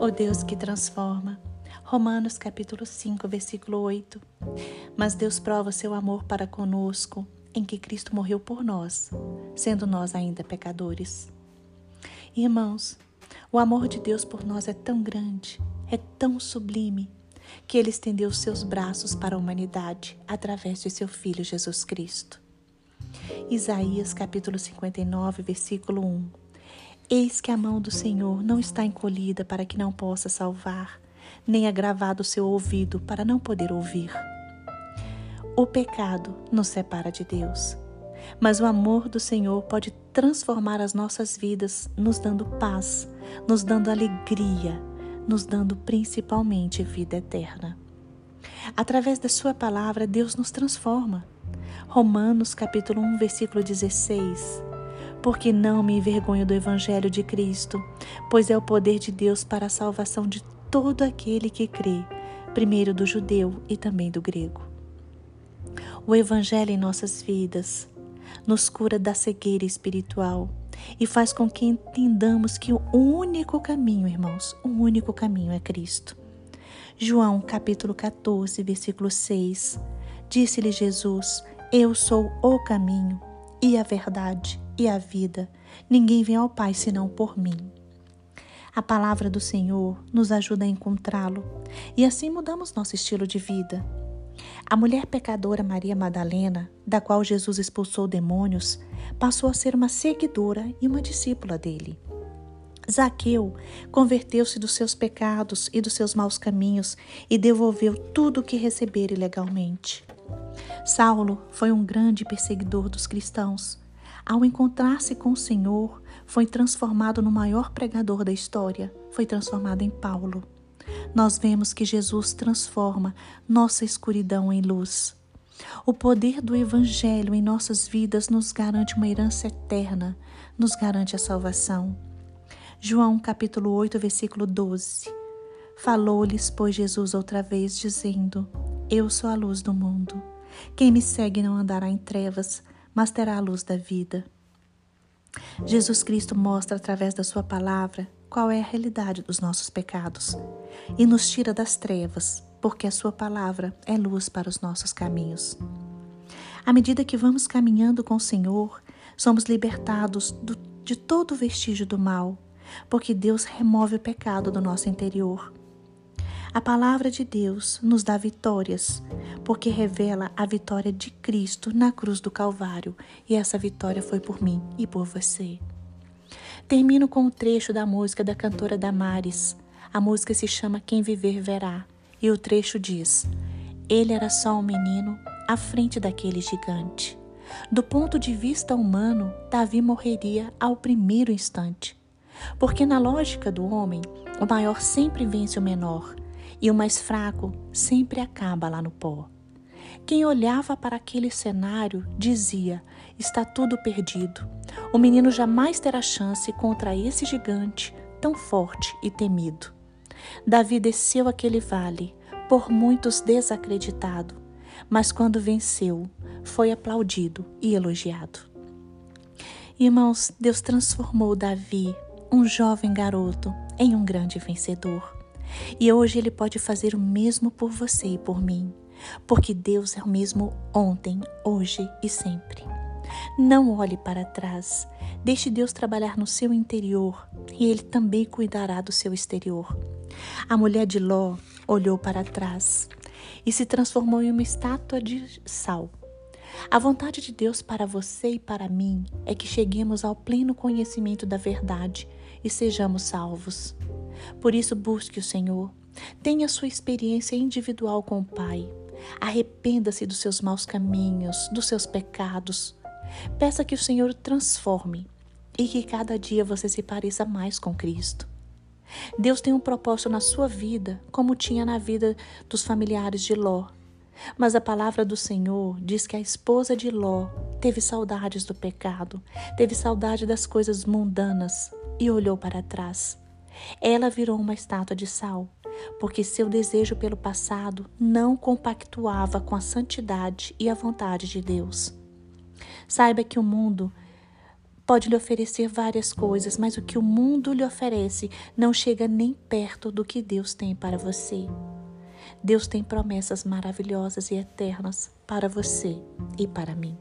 O Deus que transforma. Romanos capítulo 5, versículo 8. Mas Deus prova seu amor para conosco em que Cristo morreu por nós, sendo nós ainda pecadores. Irmãos, o amor de Deus por nós é tão grande, é tão sublime, que ele estendeu seus braços para a humanidade através de seu Filho Jesus Cristo. Isaías capítulo 59, versículo 1. Eis que a mão do Senhor não está encolhida para que não possa salvar, nem agravado o seu ouvido para não poder ouvir. O pecado nos separa de Deus, mas o amor do Senhor pode transformar as nossas vidas, nos dando paz, nos dando alegria, nos dando principalmente vida eterna. Através da Sua palavra, Deus nos transforma. Romanos capítulo 1, versículo 16. Porque não me envergonho do Evangelho de Cristo, pois é o poder de Deus para a salvação de todo aquele que crê, primeiro do judeu e também do grego. O Evangelho em nossas vidas nos cura da cegueira espiritual e faz com que entendamos que o único caminho, irmãos, o único caminho é Cristo. João capítulo 14, versículo 6. Disse-lhe Jesus: eu sou o caminho e a verdade e a vida. Ninguém vem ao Pai senão por mim. A palavra do Senhor nos ajuda a encontrá-lo e assim mudamos nosso estilo de vida. A mulher pecadora Maria Madalena, da qual Jesus expulsou demônios, passou a ser uma seguidora e uma discípula dele. Zaqueu converteu-se dos seus pecados e dos seus maus caminhos e devolveu tudo o que recebera ilegalmente. Saulo foi um grande perseguidor dos cristãos. Ao encontrar-se com o Senhor, foi transformado no maior pregador da história, foi transformado em Paulo. Nós vemos que Jesus transforma nossa escuridão em luz. O poder do Evangelho em nossas vidas nos garante uma herança eterna, nos garante a salvação. João capítulo 8, versículo 12. Falou-lhes, pois, Jesus outra vez, dizendo: Eu sou a luz do mundo. Quem me segue não andará em trevas, mas terá a luz da vida. Jesus Cristo mostra através da Sua palavra qual é a realidade dos nossos pecados e nos tira das trevas, porque a Sua palavra é luz para os nossos caminhos. À medida que vamos caminhando com o Senhor, somos libertados do, de todo vestígio do mal, porque Deus remove o pecado do nosso interior a palavra de Deus nos dá vitórias, porque revela a vitória de Cristo na cruz do Calvário, e essa vitória foi por mim e por você. Termino com um trecho da música da cantora Damares. A música se chama Quem Viver Verá, e o trecho diz: Ele era só um menino à frente daquele gigante. Do ponto de vista humano, Davi morreria ao primeiro instante. Porque na lógica do homem, o maior sempre vence o menor, e o mais fraco sempre acaba lá no pó. Quem olhava para aquele cenário dizia: está tudo perdido. O menino jamais terá chance contra esse gigante tão forte e temido. Davi desceu aquele vale, por muitos desacreditado, mas quando venceu, foi aplaudido e elogiado. Irmãos, Deus transformou Davi, um jovem garoto, em um grande vencedor. E hoje Ele pode fazer o mesmo por você e por mim, porque Deus é o mesmo ontem, hoje e sempre. Não olhe para trás, deixe Deus trabalhar no seu interior e Ele também cuidará do seu exterior. A mulher de Ló olhou para trás e se transformou em uma estátua de sal. A vontade de Deus para você e para mim é que cheguemos ao pleno conhecimento da verdade e sejamos salvos. Por isso, busque o Senhor. Tenha sua experiência individual com o Pai. Arrependa-se dos seus maus caminhos, dos seus pecados. Peça que o Senhor transforme e que cada dia você se pareça mais com Cristo. Deus tem um propósito na sua vida, como tinha na vida dos familiares de Ló. Mas a palavra do Senhor diz que a esposa de Ló teve saudades do pecado, teve saudade das coisas mundanas e olhou para trás. Ela virou uma estátua de sal, porque seu desejo pelo passado não compactuava com a santidade e a vontade de Deus. Saiba que o mundo pode lhe oferecer várias coisas, mas o que o mundo lhe oferece não chega nem perto do que Deus tem para você. Deus tem promessas maravilhosas e eternas para você e para mim.